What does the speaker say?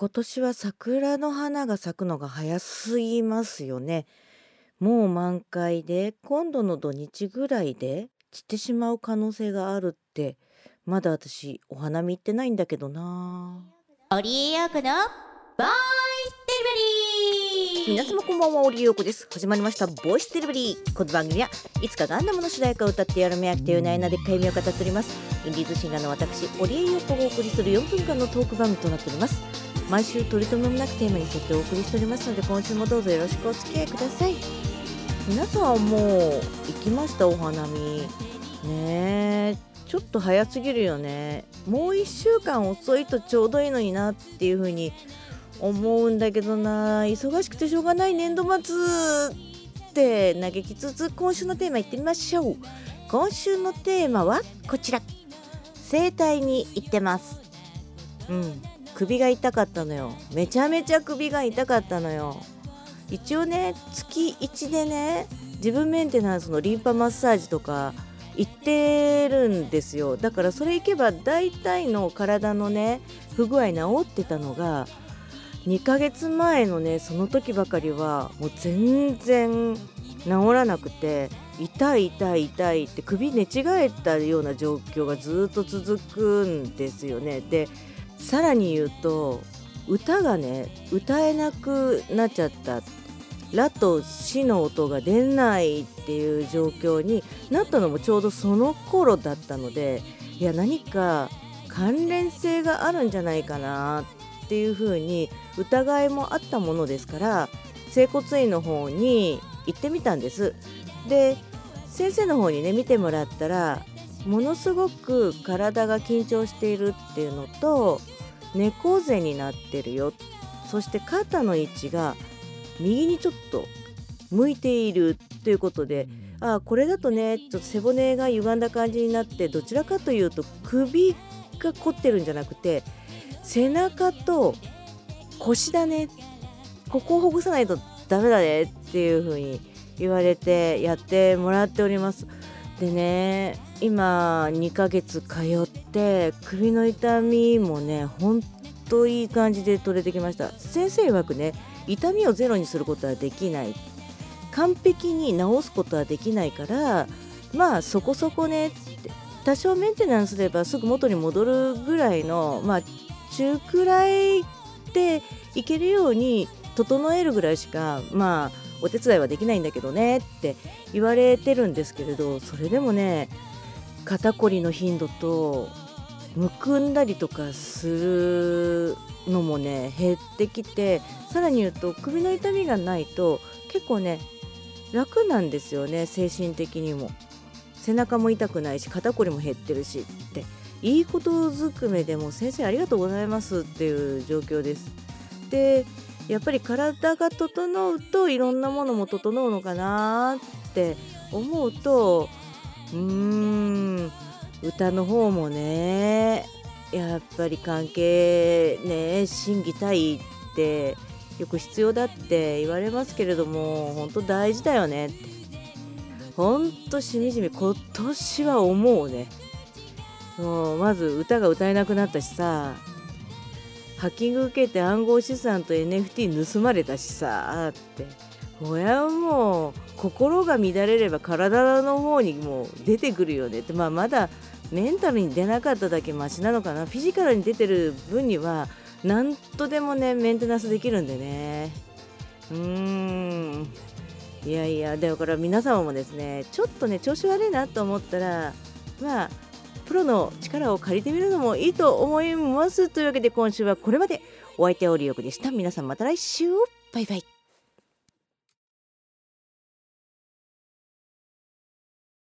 今年は桜の花が咲くのが早すぎますよね。もう満開で今度の土日ぐらいで散ってしまう可能性があるってまだ私お花見行ってないんだけどな。オリエヨーコのボーイスデリバリー皆様こんばんはオリエヨーコです。始まりましたボイスデリバリーこの番組はいつかガンダムの主題歌を歌ってやるめ飽きていうなえなでっかい夢を語っております。インディーズシンガーの私オリエヨーコがお送りする4分間のトーク番組となっております毎週取り留めもなくテーマに沿ってお送りしておりますので今週もどうぞよろしくお付き合いください。皆さんもう行きましたお花見。ねえちょっと早すぎるよね。もう1週間遅いとちょうどいいのになっていう風に思うんだけどな。忙しくてしょうがない年度末って嘆きつつ今週のテーマいってみましょう。今週のテーマはこちら。整体に行ってます。うん。首が痛かったのよ。めちゃめちゃ首が痛かったのよ。一応ね月1でね自分メンテナンスのリンパマッサージとか行ってるんですよ。だからそれ行けば大体の体のね不具合治ってたのが2ヶ月前のねその時ばかりはもう全然治らなくて痛い痛い痛いって首寝違えたような状況がずっと続くんですよね。でさらに言うと歌がね歌えなくなっちゃったラとシの音が出ないっていう状況になったのもちょうどその頃だったのでいや何か関連性があるんじゃないかなっていうふうに疑いもあったものですから整骨院の方に行ってみたんです。で先生の方にね見てもらったらものすごく体が緊張しているっていうのと猫背になってるよ。そして肩の位置が右にちょっと向いているということでああこれだとねちょっと背骨が歪んだ感じになってどちらかというと首が凝ってるんじゃなくて背中と腰だね。ここをほぐさないとダメだねっていう風に言われてやってもらっております。でね今2ヶ月通って首の痛みもねほんといい感じで取れてきました。先生曰くね痛みをゼロにすることはできない。完璧に治すことはできないからまあそこそこね多少メンテナンスすればすぐ元に戻るぐらいのまあ中くらいでいけるように整えるぐらいしかまあお手伝いはできないんだけどねって言われてるんですけれどそれでもね肩こりの頻度とむくんだりとかするのもね減ってきてさらに言うと首の痛みがないと結構ね楽なんですよね精神的にも。背中も痛くないし肩こりも減ってるしって。いいことずくめでも先生ありがとうございますっていう状況です。でやっぱり体が整うといろんなものも整うのかなって思うとうん。歌の方もねやっぱり関係ね心技体ってよく必要だって言われますけれども本当大事だよねって。本当しみじみ今年は思うね。もうまず歌が歌えなくなったしさ。ハッキング受けて暗号資産と NFT 盗まれたしさって。これはもう心が乱れれば体の方にも出てくるよねって。まあまだメンタルに出なかっただけマシなのかな。フィジカルに出てる分には何とでもねメンテナンスできるんでね。うーん。いやいやだから皆様もですねちょっとね調子悪いなと思ったらまあプロの力を借りてみるのもいいと思います。というわけで今週はこれまで。お相手はオリオクでした。皆さんまた来週。バイバイ。